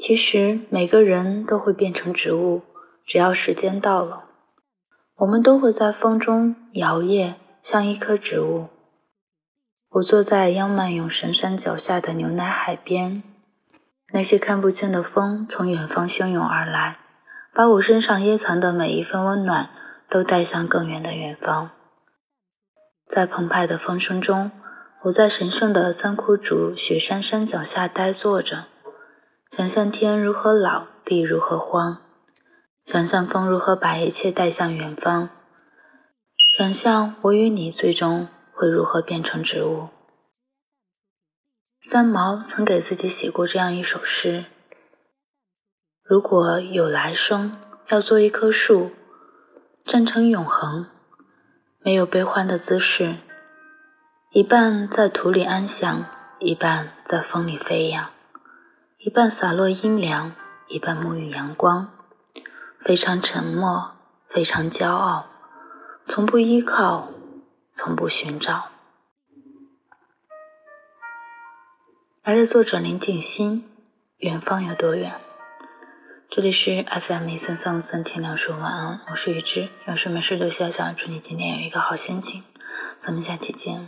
其实每个人都会变成植物，只要时间到了，我们都会在风中摇曳，像一棵植物。我坐在央曼永神山脚下的牛奶海边，那些看不见的风从远方汹涌而来，把我身上掖藏的每一份温暖都带向更远的远方。在澎湃的风声中，我在神圣的三枯竹雪山山脚下呆坐着，想象天如何老，地如何荒，想象风如何把一切带向远方，想象我与你最终。会如何变成植物？三毛曾给自己写过这样一首诗：如果有来生，要做一棵树，站成永恒，没有悲欢的姿势，一半在土里安详，一半在风里飞扬，一半洒落阴凉，一半沐浴阳光，非常沉默，非常骄傲，从不依靠。从不寻找。来自作者林静欣，远方有多远？这里是 FM 一三三五三，天亮说晚安，我是雨之，有事没事就笑笑，祝你今天有一个好心情，咱们下期见。